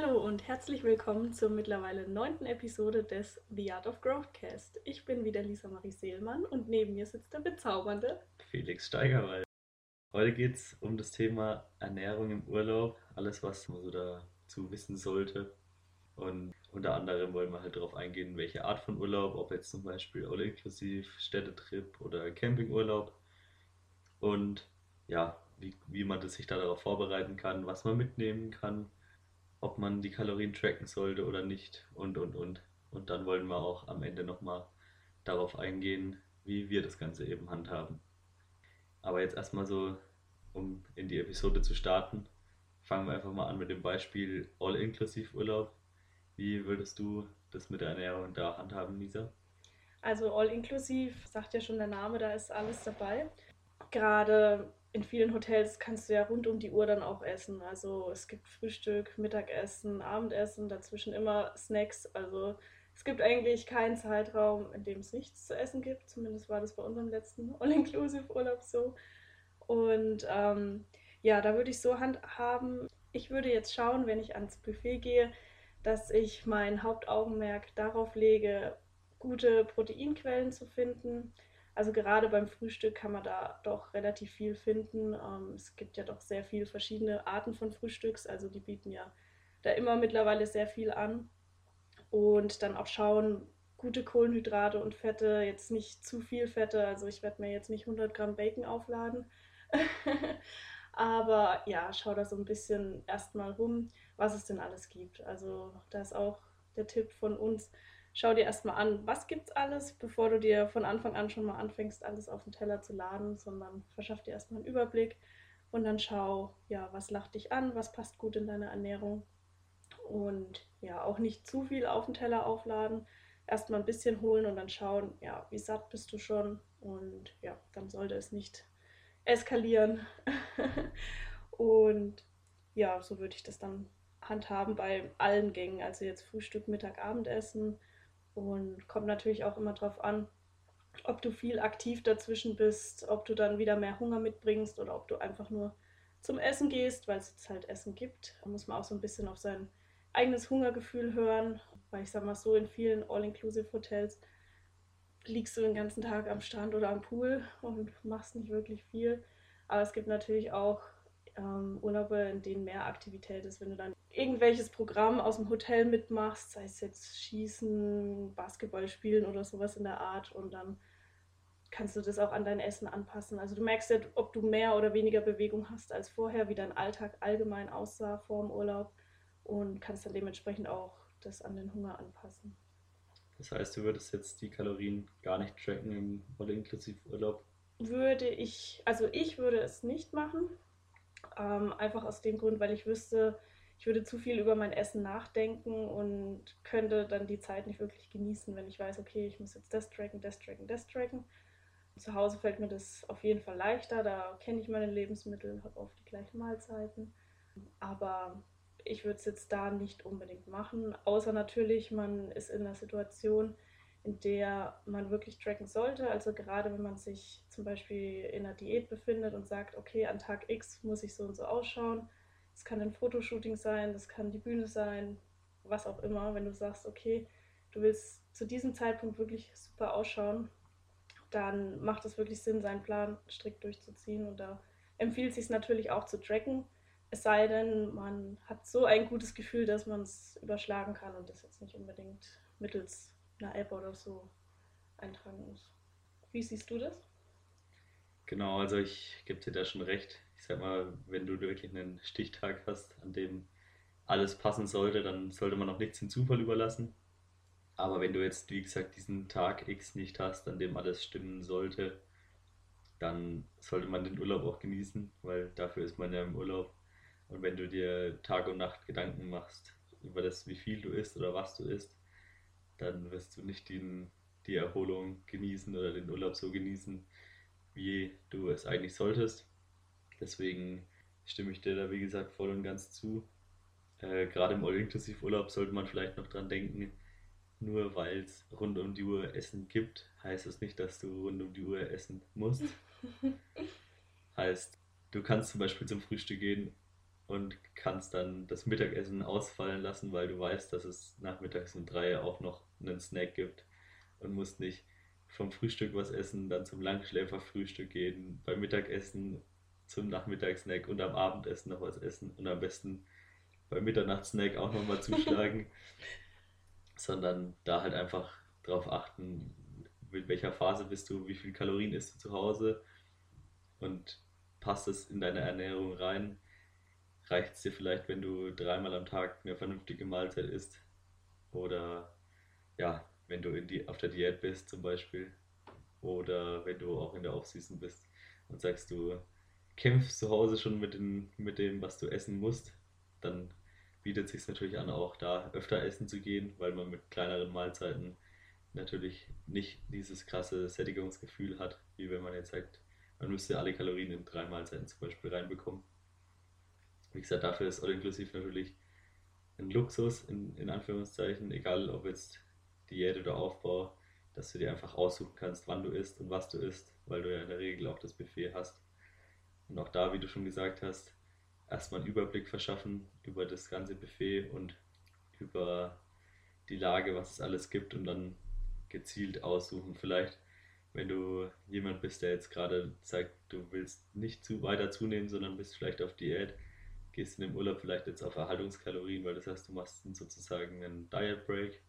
Hallo und herzlich willkommen zur mittlerweile neunten Episode des The Art of Growthcast. Ich bin wieder Lisa Marie Seelmann und neben mir sitzt der bezaubernde Felix Steigerwald. Heute geht es um das Thema Ernährung im Urlaub, alles, was man so dazu wissen sollte. Und unter anderem wollen wir halt darauf eingehen, welche Art von Urlaub, ob jetzt zum Beispiel All-Inklusiv, Städtetrip oder Campingurlaub. Und ja, wie, wie man das sich da darauf vorbereiten kann, was man mitnehmen kann, ob man die Kalorien tracken sollte oder nicht und und und. Und dann wollen wir auch am Ende nochmal darauf eingehen, wie wir das Ganze eben handhaben. Aber jetzt erstmal so, um in die Episode zu starten, fangen wir einfach mal an mit dem Beispiel All-Inklusiv-Urlaub. Wie würdest du das mit der Ernährung da handhaben, Lisa? Also All-Inklusiv, sagt ja schon der Name, da ist alles dabei. Gerade in vielen Hotels kannst du ja rund um die Uhr dann auch essen. Also es gibt Frühstück, Mittagessen, Abendessen, dazwischen immer Snacks. Also es gibt eigentlich keinen Zeitraum, in dem es nichts zu essen gibt. Zumindest war das bei unserem letzten All-Inclusive-Urlaub so. Und ähm, ja, da würde ich so handhaben. Ich würde jetzt schauen, wenn ich ans Buffet gehe, dass ich mein Hauptaugenmerk darauf lege, gute Proteinquellen zu finden. Also gerade beim Frühstück kann man da doch relativ viel finden. Ähm, es gibt ja doch sehr viele verschiedene Arten von Frühstücks. Also die bieten ja da immer mittlerweile sehr viel an. Und dann auch schauen, gute Kohlenhydrate und Fette, jetzt nicht zu viel Fette. Also ich werde mir jetzt nicht 100 Gramm Bacon aufladen. Aber ja, schau da so ein bisschen erstmal rum, was es denn alles gibt. Also da ist auch der Tipp von uns, schau dir erstmal an, was gibt's alles, bevor du dir von Anfang an schon mal anfängst, alles auf den Teller zu laden, sondern verschaff dir erstmal einen Überblick und dann schau, ja, was lacht dich an, was passt gut in deine Ernährung. Und ja, auch nicht zu viel auf den Teller aufladen, erstmal ein bisschen holen und dann schauen, ja, wie satt bist du schon? Und ja, dann sollte es nicht eskalieren. und ja, so würde ich das dann handhaben bei allen Gängen, also jetzt Frühstück, Mittag, Abendessen und kommt natürlich auch immer darauf an, ob du viel aktiv dazwischen bist, ob du dann wieder mehr Hunger mitbringst oder ob du einfach nur zum Essen gehst, weil es jetzt halt Essen gibt. Da muss man auch so ein bisschen auf sein eigenes Hungergefühl hören, weil ich sag mal so, in vielen All-Inclusive-Hotels liegst du den ganzen Tag am Strand oder am Pool und machst nicht wirklich viel. Aber es gibt natürlich auch ähm, Urlaube, in denen mehr Aktivität ist, wenn du dann irgendwelches Programm aus dem Hotel mitmachst, sei es jetzt Schießen, Basketball spielen oder sowas in der Art und dann kannst du das auch an dein Essen anpassen. Also du merkst ja, ob du mehr oder weniger Bewegung hast als vorher, wie dein Alltag allgemein aussah vor dem Urlaub und kannst dann dementsprechend auch das an den Hunger anpassen. Das heißt, du würdest jetzt die Kalorien gar nicht tracken im All-Inklusiv-Urlaub? Würde ich, also ich würde es nicht machen. Ähm, einfach aus dem Grund, weil ich wüsste, ich würde zu viel über mein Essen nachdenken und könnte dann die Zeit nicht wirklich genießen, wenn ich weiß, okay, ich muss jetzt das tracken, das tracken, das tracken. Zu Hause fällt mir das auf jeden Fall leichter, da kenne ich meine Lebensmittel, habe oft die gleichen Mahlzeiten. Aber ich würde es jetzt da nicht unbedingt machen, außer natürlich, man ist in einer Situation, in der man wirklich tracken sollte. Also gerade wenn man sich zum Beispiel in einer Diät befindet und sagt, okay, an Tag X muss ich so und so ausschauen. Es kann ein Fotoshooting sein, das kann die Bühne sein, was auch immer. Wenn du sagst, okay, du willst zu diesem Zeitpunkt wirklich super ausschauen, dann macht es wirklich Sinn, seinen Plan strikt durchzuziehen. Und da empfiehlt es sich natürlich auch zu tracken. Es sei denn, man hat so ein gutes Gefühl, dass man es überschlagen kann und das jetzt nicht unbedingt mittels einer App oder so eintragen muss. Wie siehst du das? Genau, also ich gebe dir da schon recht. Ich sag mal, wenn du wirklich einen Stichtag hast, an dem alles passen sollte, dann sollte man auch nichts dem Zufall überlassen. Aber wenn du jetzt, wie gesagt, diesen Tag X nicht hast, an dem alles stimmen sollte, dann sollte man den Urlaub auch genießen, weil dafür ist man ja im Urlaub. Und wenn du dir Tag und Nacht Gedanken machst über das, wie viel du isst oder was du isst, dann wirst du nicht den, die Erholung genießen oder den Urlaub so genießen, wie du es eigentlich solltest. Deswegen stimme ich dir da, wie gesagt, voll und ganz zu. Äh, Gerade im All-Inklusiv-Urlaub sollte man vielleicht noch dran denken, nur weil es rund um die Uhr Essen gibt, heißt es das nicht, dass du rund um die Uhr essen musst. heißt, du kannst zum Beispiel zum Frühstück gehen und kannst dann das Mittagessen ausfallen lassen, weil du weißt, dass es nachmittags um drei auch noch einen Snack gibt und musst nicht vom Frühstück was essen, dann zum Langschläferfrühstück gehen, beim Mittagessen zum Nachmittagssnack und am Abendessen noch was essen und am besten beim Mitternachtssnack auch nochmal zuschlagen, sondern da halt einfach darauf achten, mit welcher Phase bist du, wie viel Kalorien isst du zu Hause und passt es in deine Ernährung rein. Reicht es dir vielleicht, wenn du dreimal am Tag eine vernünftige Mahlzeit isst? Oder ja, wenn du in die, auf der Diät bist zum Beispiel. Oder wenn du auch in der Offseason bist und sagst, du kämpfst zu Hause schon mit, den, mit dem, was du essen musst, dann bietet es sich natürlich an, auch da öfter essen zu gehen, weil man mit kleineren Mahlzeiten natürlich nicht dieses krasse Sättigungsgefühl hat, wie wenn man jetzt sagt, man müsste alle Kalorien in drei Mahlzeiten zum Beispiel reinbekommen. Wie gesagt, dafür ist All-Inklusiv natürlich ein Luxus, in, in Anführungszeichen, egal ob jetzt Diät oder Aufbau, dass du dir einfach aussuchen kannst, wann du isst und was du isst, weil du ja in der Regel auch das Buffet hast. Und auch da, wie du schon gesagt hast, erstmal einen Überblick verschaffen über das ganze Buffet und über die Lage, was es alles gibt und dann gezielt aussuchen. Vielleicht, wenn du jemand bist, der jetzt gerade sagt, du willst nicht zu weiter zunehmen, sondern bist vielleicht auf Diät, gehst in dem Urlaub vielleicht jetzt auf Erhaltungskalorien, weil das heißt, du machst sozusagen einen Diet Break,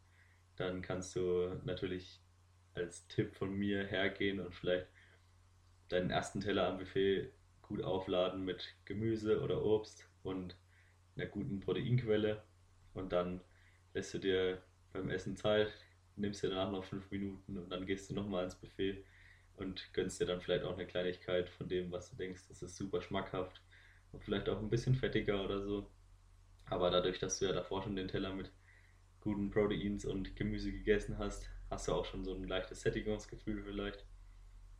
dann kannst du natürlich als Tipp von mir hergehen und vielleicht deinen ersten Teller am Buffet gut aufladen mit Gemüse oder Obst und einer guten Proteinquelle. Und dann lässt du dir beim Essen Zeit, nimmst dir danach noch fünf Minuten und dann gehst du nochmal ins Buffet und gönnst dir dann vielleicht auch eine Kleinigkeit von dem, was du denkst, das ist super schmackhaft und vielleicht auch ein bisschen fettiger oder so. Aber dadurch, dass du ja davor schon den Teller mit guten Proteins und Gemüse gegessen hast, hast du auch schon so ein leichtes Sättigungsgefühl vielleicht,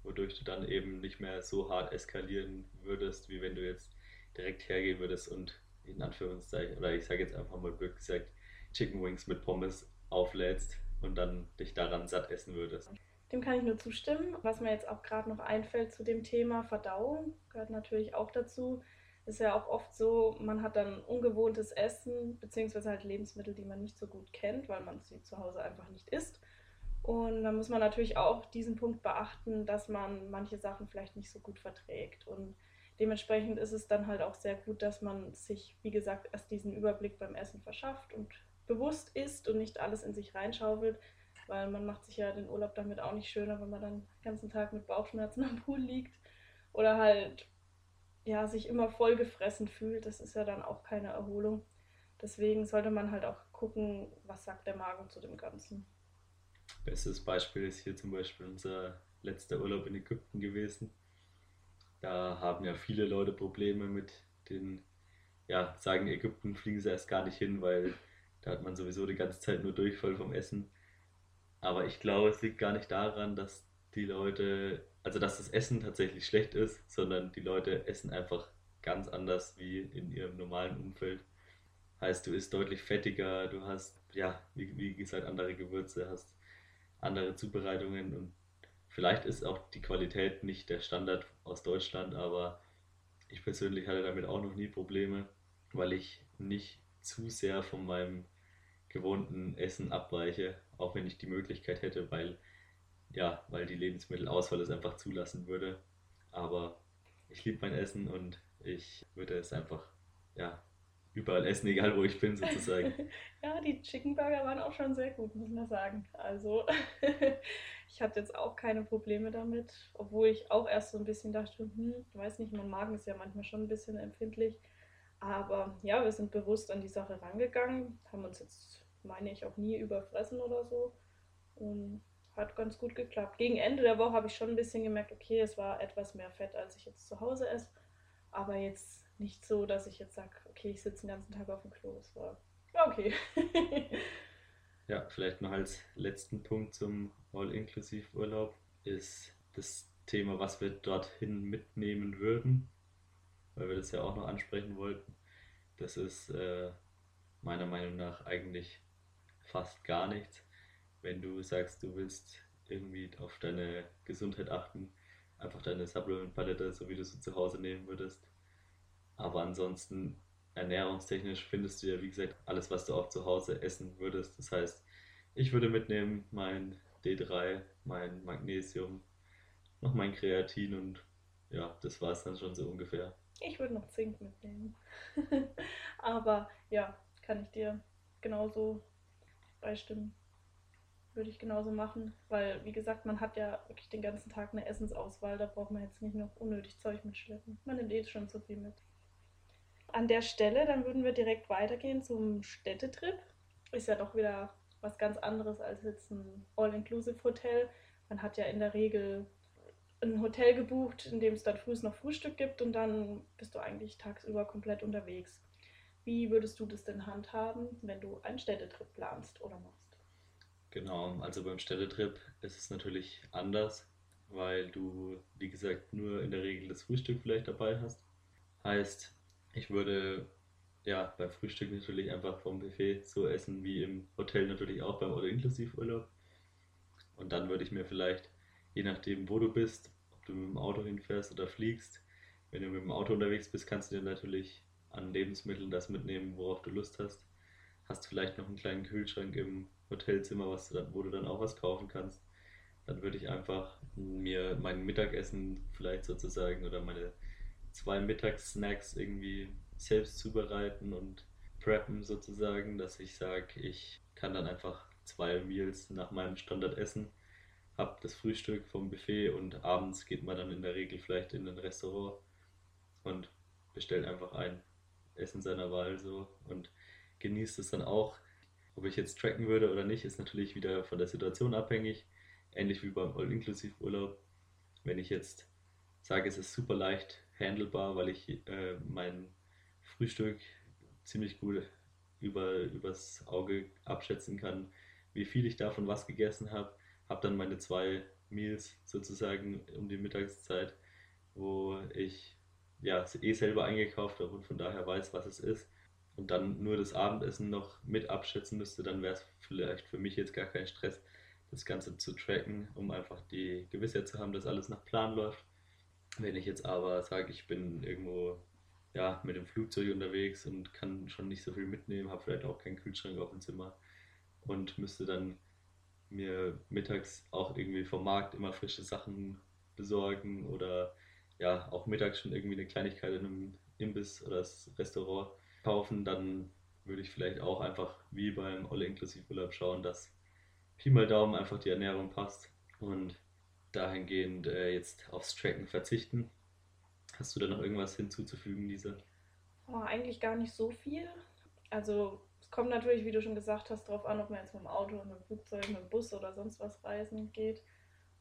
wodurch du dann eben nicht mehr so hart eskalieren würdest, wie wenn du jetzt direkt hergehen würdest und in Anführungszeichen, oder ich sage jetzt einfach mal blöd gesagt, Chicken Wings mit Pommes auflädst und dann dich daran satt essen würdest. Dem kann ich nur zustimmen. Was mir jetzt auch gerade noch einfällt zu dem Thema Verdauung, gehört natürlich auch dazu. Ist ja auch oft so, man hat dann ungewohntes Essen, beziehungsweise halt Lebensmittel, die man nicht so gut kennt, weil man sie zu Hause einfach nicht isst. Und dann muss man natürlich auch diesen Punkt beachten, dass man manche Sachen vielleicht nicht so gut verträgt. Und dementsprechend ist es dann halt auch sehr gut, dass man sich, wie gesagt, erst diesen Überblick beim Essen verschafft und bewusst isst und nicht alles in sich reinschaufelt, weil man macht sich ja den Urlaub damit auch nicht schöner, wenn man dann den ganzen Tag mit Bauchschmerzen am Pool liegt oder halt ja, sich immer vollgefressen fühlt. Das ist ja dann auch keine Erholung. Deswegen sollte man halt auch gucken, was sagt der Magen zu dem Ganzen. Bestes Beispiel ist hier zum Beispiel unser letzter Urlaub in Ägypten gewesen. Da haben ja viele Leute Probleme mit den, ja, sagen Ägypten fliegen sie erst gar nicht hin, weil da hat man sowieso die ganze Zeit nur Durchfall vom Essen. Aber ich glaube, es liegt gar nicht daran, dass die Leute, also dass das Essen tatsächlich schlecht ist, sondern die Leute essen einfach ganz anders wie in ihrem normalen Umfeld. Heißt, du isst deutlich fettiger, du hast, ja, wie, wie gesagt, andere Gewürze, hast andere Zubereitungen und vielleicht ist auch die Qualität nicht der Standard aus Deutschland, aber ich persönlich hatte damit auch noch nie Probleme, weil ich nicht zu sehr von meinem gewohnten Essen abweiche, auch wenn ich die Möglichkeit hätte, weil ja, weil die Lebensmittelauswahl es einfach zulassen würde. Aber ich liebe mein Essen und ich würde es einfach ja, überall essen, egal wo ich bin sozusagen. ja, die Chicken Burger waren auch schon sehr gut, muss man sagen. Also ich hatte jetzt auch keine Probleme damit, obwohl ich auch erst so ein bisschen dachte, hm, weiß nicht, mein Magen ist ja manchmal schon ein bisschen empfindlich. Aber ja, wir sind bewusst an die Sache rangegangen, haben uns jetzt, meine ich, auch nie überfressen oder so. Und hat ganz gut geklappt. Gegen Ende der Woche habe ich schon ein bisschen gemerkt, okay, es war etwas mehr Fett, als ich jetzt zu Hause esse. Aber jetzt nicht so, dass ich jetzt sage, okay, ich sitze den ganzen Tag auf dem Klo. Es war okay. ja, vielleicht noch als letzten Punkt zum All-Inklusiv-Urlaub ist das Thema, was wir dorthin mitnehmen würden weil wir das ja auch noch ansprechen wollten. Das ist äh, meiner Meinung nach eigentlich fast gar nichts. Wenn du sagst, du willst irgendwie auf deine Gesundheit achten, einfach deine Supplement-Palette, so wie du sie zu Hause nehmen würdest. Aber ansonsten ernährungstechnisch findest du ja, wie gesagt, alles, was du auch zu Hause essen würdest. Das heißt, ich würde mitnehmen mein D3, mein Magnesium, noch mein Kreatin und ja, das war es dann schon so ungefähr. Ich würde noch Zink mitnehmen. Aber ja, kann ich dir genauso beistimmen. Würde ich genauso machen, weil wie gesagt, man hat ja wirklich den ganzen Tag eine Essensauswahl, da braucht man jetzt nicht noch unnötig Zeug mitschleppen. Man nimmt eh schon zu viel mit. An der Stelle, dann würden wir direkt weitergehen zum Städtetrip. Ist ja doch wieder was ganz anderes als jetzt ein All-Inclusive-Hotel. Man hat ja in der Regel ein Hotel gebucht, in dem es dann früh noch Frühstück gibt und dann bist du eigentlich tagsüber komplett unterwegs. Wie würdest du das denn handhaben, wenn du einen Städtetrip planst oder machst? Genau, also beim Städtetrip ist es natürlich anders, weil du, wie gesagt, nur in der Regel das Frühstück vielleicht dabei hast. Heißt, ich würde ja beim Frühstück natürlich einfach vom Buffet so essen wie im Hotel natürlich auch beim All-Inklusiv-Urlaub. Und dann würde ich mir vielleicht je nachdem, wo du bist, ob du mit dem Auto hinfährst oder fliegst. Wenn du mit dem Auto unterwegs bist, kannst du dir natürlich an Lebensmitteln das mitnehmen, worauf du Lust hast. Hast vielleicht noch einen kleinen Kühlschrank im Hotelzimmer, was du dann, wo du dann auch was kaufen kannst. Dann würde ich einfach mir mein Mittagessen vielleicht sozusagen oder meine zwei Mittagssnacks irgendwie selbst zubereiten und preppen sozusagen, dass ich sage, ich kann dann einfach zwei Meals nach meinem Standard essen habe das Frühstück vom Buffet und abends geht man dann in der Regel vielleicht in ein Restaurant und bestellt einfach ein Essen seiner Wahl so und genießt es dann auch. Ob ich jetzt tracken würde oder nicht, ist natürlich wieder von der Situation abhängig. Ähnlich wie beim All-Inklusiv-Urlaub. Wenn ich jetzt sage, es ist super leicht handelbar, weil ich äh, mein Frühstück ziemlich gut über, übers Auge abschätzen kann, wie viel ich davon was gegessen habe, habe dann meine zwei Meals sozusagen um die Mittagszeit, wo ich ja eh selber eingekauft habe und von daher weiß, was es ist und dann nur das Abendessen noch mit abschätzen müsste, dann wäre es vielleicht für mich jetzt gar kein Stress, das Ganze zu tracken, um einfach die Gewissheit zu haben, dass alles nach Plan läuft. Wenn ich jetzt aber sage, ich bin irgendwo ja, mit dem Flugzeug unterwegs und kann schon nicht so viel mitnehmen, habe vielleicht auch keinen Kühlschrank auf dem Zimmer und müsste dann mir mittags auch irgendwie vom Markt immer frische Sachen besorgen oder ja, auch mittags schon irgendwie eine Kleinigkeit in einem Imbiss oder das Restaurant kaufen, dann würde ich vielleicht auch einfach wie beim All-Inklusiv-Urlaub schauen, dass Pi mal Daumen einfach die Ernährung passt und dahingehend äh, jetzt aufs Tracken verzichten. Hast du da noch irgendwas hinzuzufügen, Lisa? Oh, eigentlich gar nicht so viel. Also kommt natürlich, wie du schon gesagt hast, darauf an, ob man jetzt mit dem Auto, mit dem Flugzeug, mit dem Bus oder sonst was reisen geht.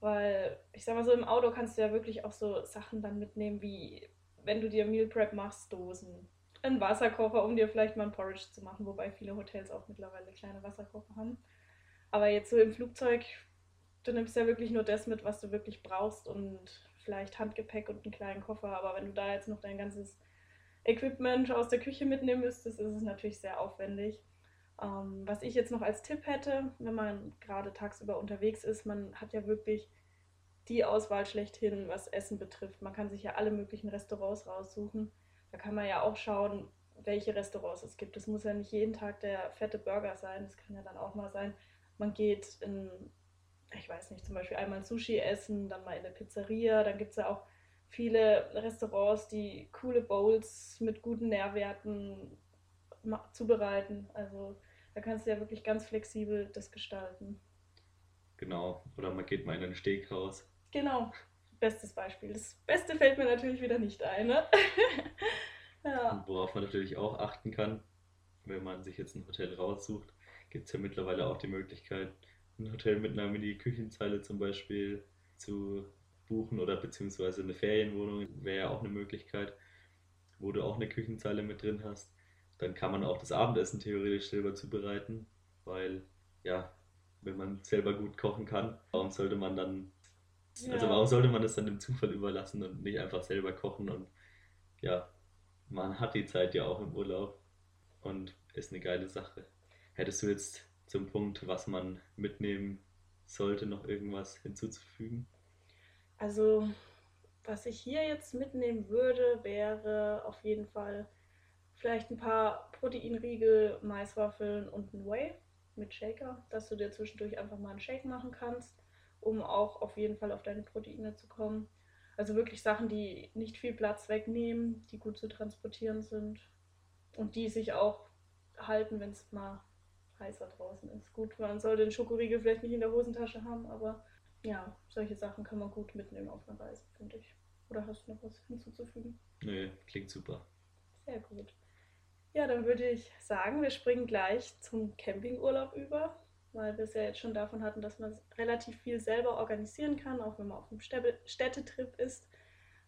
Weil, ich sag mal so, im Auto kannst du ja wirklich auch so Sachen dann mitnehmen, wie wenn du dir Meal Prep machst, Dosen. Ein Wasserkocher, um dir vielleicht mal ein Porridge zu machen, wobei viele Hotels auch mittlerweile kleine Wasserkocher haben. Aber jetzt so im Flugzeug, du nimmst ja wirklich nur das mit, was du wirklich brauchst und vielleicht Handgepäck und einen kleinen Koffer. Aber wenn du da jetzt noch dein ganzes Equipment aus der Küche mitnehmen müsstest, ist es natürlich sehr aufwendig. Ähm, was ich jetzt noch als Tipp hätte, wenn man gerade tagsüber unterwegs ist, man hat ja wirklich die Auswahl schlechthin, was Essen betrifft. Man kann sich ja alle möglichen Restaurants raussuchen. Da kann man ja auch schauen, welche Restaurants es gibt. Es muss ja nicht jeden Tag der fette Burger sein. Das kann ja dann auch mal sein, man geht in, ich weiß nicht, zum Beispiel einmal Sushi essen, dann mal in eine Pizzeria. Dann gibt es ja auch viele Restaurants, die coole Bowls mit guten Nährwerten zubereiten. Also da kannst du ja wirklich ganz flexibel das gestalten. Genau, oder man geht mal in ein Steakhaus. Genau, bestes Beispiel. Das Beste fällt mir natürlich wieder nicht ein. Ne? ja. Worauf man natürlich auch achten kann, wenn man sich jetzt ein Hotel raussucht, gibt es ja mittlerweile auch die Möglichkeit, ein Hotel mit einer Mini-Küchenzeile zum Beispiel zu buchen oder beziehungsweise eine Ferienwohnung wäre ja auch eine Möglichkeit, wo du auch eine Küchenzeile mit drin hast. Dann kann man auch das Abendessen theoretisch selber zubereiten, weil ja, wenn man selber gut kochen kann, warum sollte man dann, ja. also warum sollte man das dann dem Zufall überlassen und nicht einfach selber kochen und ja, man hat die Zeit ja auch im Urlaub und ist eine geile Sache. Hättest du jetzt zum Punkt, was man mitnehmen sollte, noch irgendwas hinzuzufügen? Also, was ich hier jetzt mitnehmen würde, wäre auf jeden Fall vielleicht ein paar Proteinriegel, Maiswaffeln und ein Whey mit Shaker, dass du dir zwischendurch einfach mal einen Shake machen kannst, um auch auf jeden Fall auf deine Proteine zu kommen. Also wirklich Sachen, die nicht viel Platz wegnehmen, die gut zu transportieren sind und die sich auch halten, wenn es mal heißer draußen ist. Gut, man soll den Schokoriegel vielleicht nicht in der Hosentasche haben, aber ja, solche Sachen kann man gut mitnehmen auf einer Reise, finde ich. Oder hast du noch was hinzuzufügen? Nö, klingt super. Sehr gut. Ja, dann würde ich sagen, wir springen gleich zum Campingurlaub über, weil wir es ja jetzt schon davon hatten, dass man relativ viel selber organisieren kann, auch wenn man auf einem Städtetrip ist.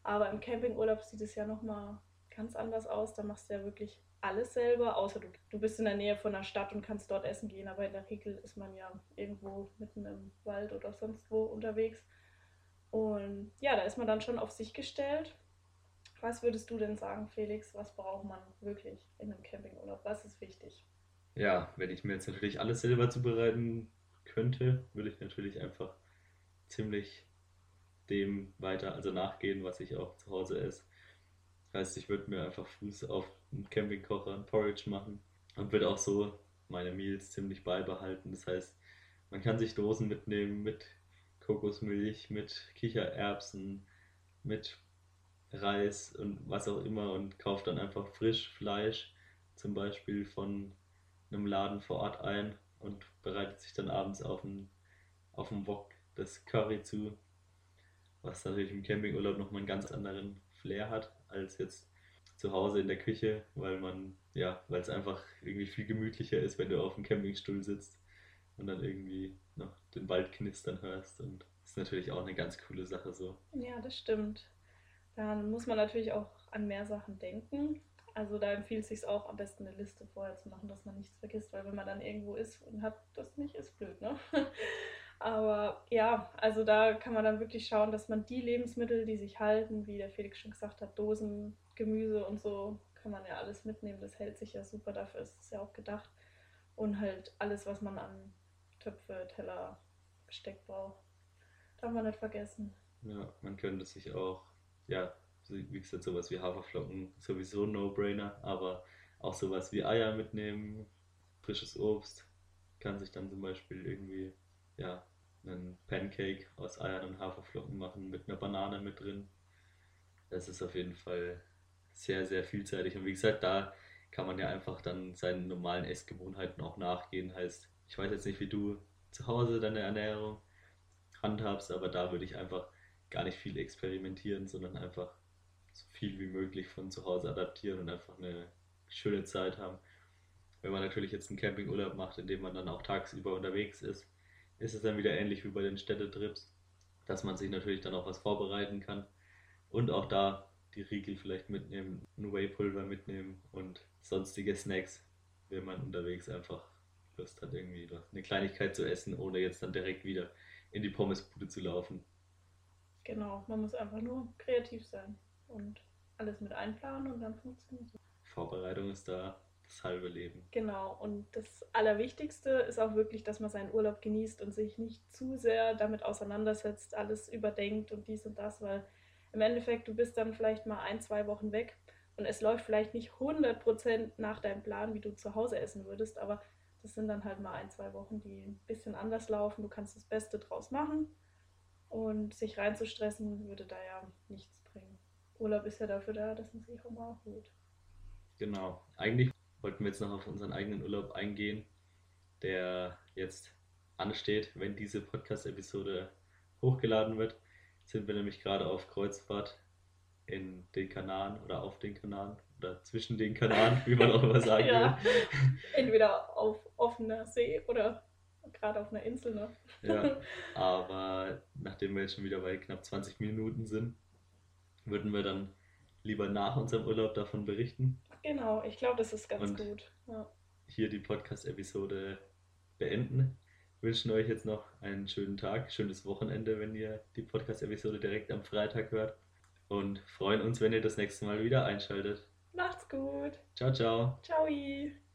Aber im Campingurlaub sieht es ja nochmal ganz anders aus. Da machst du ja wirklich alles selber, außer du, du bist in der Nähe von einer Stadt und kannst dort essen gehen, aber in der Regel ist man ja irgendwo mitten im Wald oder sonst wo unterwegs. Und ja, da ist man dann schon auf sich gestellt. Was würdest du denn sagen, Felix? Was braucht man wirklich in einem Campingurlaub? Was ist wichtig? Ja, wenn ich mir jetzt natürlich alles selber zubereiten könnte, würde ich natürlich einfach ziemlich dem weiter, also nachgehen, was ich auch zu Hause esse. Heißt, ich würde mir einfach Fuß auf einen Campingkocher, ein Porridge machen und würde auch so meine Meals ziemlich beibehalten. Das heißt, man kann sich Dosen mitnehmen mit Kokosmilch, mit Kichererbsen, mit Reis und was auch immer und kauft dann einfach frisch Fleisch, zum Beispiel von einem Laden vor Ort ein und bereitet sich dann abends auf dem auf dem das Curry zu, was natürlich im Campingurlaub nochmal einen ganz anderen Flair hat als jetzt zu Hause in der Küche, weil man, ja, weil es einfach irgendwie viel gemütlicher ist, wenn du auf dem Campingstuhl sitzt und dann irgendwie noch den Wald knistern hörst. Und das ist natürlich auch eine ganz coole Sache so. Ja, das stimmt. Dann muss man natürlich auch an mehr Sachen denken. Also da empfiehlt es sich auch am besten eine Liste vorher zu machen, dass man nichts vergisst, weil wenn man dann irgendwo ist und hat das nicht, ist blöd, ne? Aber ja, also da kann man dann wirklich schauen, dass man die Lebensmittel, die sich halten, wie der Felix schon gesagt hat, Dosen, Gemüse und so, kann man ja alles mitnehmen. Das hält sich ja super, dafür ist es ja auch gedacht. Und halt alles, was man an Töpfe, Teller, Besteck braucht. Darf man nicht vergessen. Ja, man könnte sich auch, ja, wie gesagt, sowas wie Haferflocken, sowieso No-Brainer, aber auch sowas wie Eier mitnehmen, frisches Obst, kann sich dann zum Beispiel irgendwie, ja, einen Pancake aus Eiern und Haferflocken machen mit einer Banane mit drin. Das ist auf jeden Fall sehr, sehr vielseitig. Und wie gesagt, da kann man ja einfach dann seinen normalen Essgewohnheiten auch nachgehen. Heißt, ich weiß jetzt nicht, wie du zu Hause deine Ernährung handhabst, aber da würde ich einfach gar nicht viel experimentieren, sondern einfach so viel wie möglich von zu Hause adaptieren und einfach eine schöne Zeit haben. Wenn man natürlich jetzt einen Campingurlaub macht, in dem man dann auch tagsüber unterwegs ist, ist es dann wieder ähnlich wie bei den Städtetrips, dass man sich natürlich dann auch was vorbereiten kann und auch da die Riegel vielleicht mitnehmen, ein Whey-Pulver mitnehmen und sonstige Snacks, wenn man unterwegs einfach Lust hat, irgendwie eine Kleinigkeit zu essen, ohne jetzt dann direkt wieder in die Pommesbude zu laufen. Genau, man muss einfach nur kreativ sein und alles mit einplanen und dann funktioniert es. Vorbereitung ist da das halbe Leben. Genau, und das Allerwichtigste ist auch wirklich, dass man seinen Urlaub genießt und sich nicht zu sehr damit auseinandersetzt, alles überdenkt und dies und das, weil im Endeffekt, du bist dann vielleicht mal ein, zwei Wochen weg und es läuft vielleicht nicht 100% nach deinem Plan, wie du zu Hause essen würdest, aber das sind dann halt mal ein, zwei Wochen, die ein bisschen anders laufen. Du kannst das Beste draus machen und sich reinzustressen würde da ja nichts. Urlaub ist ja dafür da, dass man sich auch mal erholt. Genau. Eigentlich wollten wir jetzt noch auf unseren eigenen Urlaub eingehen, der jetzt ansteht, wenn diese Podcast-Episode hochgeladen wird sind wir nämlich gerade auf Kreuzfahrt in den Kanaren oder auf den Kanaren oder zwischen den Kanaren, wie man auch immer sagen ja. will. Entweder auf offener See oder gerade auf einer Insel. Ne? Ja, aber nachdem wir jetzt schon wieder bei knapp 20 Minuten sind, würden wir dann lieber nach unserem Urlaub davon berichten. Genau, ich glaube, das ist ganz Und gut. Ja. Hier die Podcast-Episode beenden wünschen euch jetzt noch einen schönen Tag, schönes Wochenende, wenn ihr die Podcast-Episode direkt am Freitag hört. Und freuen uns, wenn ihr das nächste Mal wieder einschaltet. Macht's gut. Ciao, ciao. Ciao.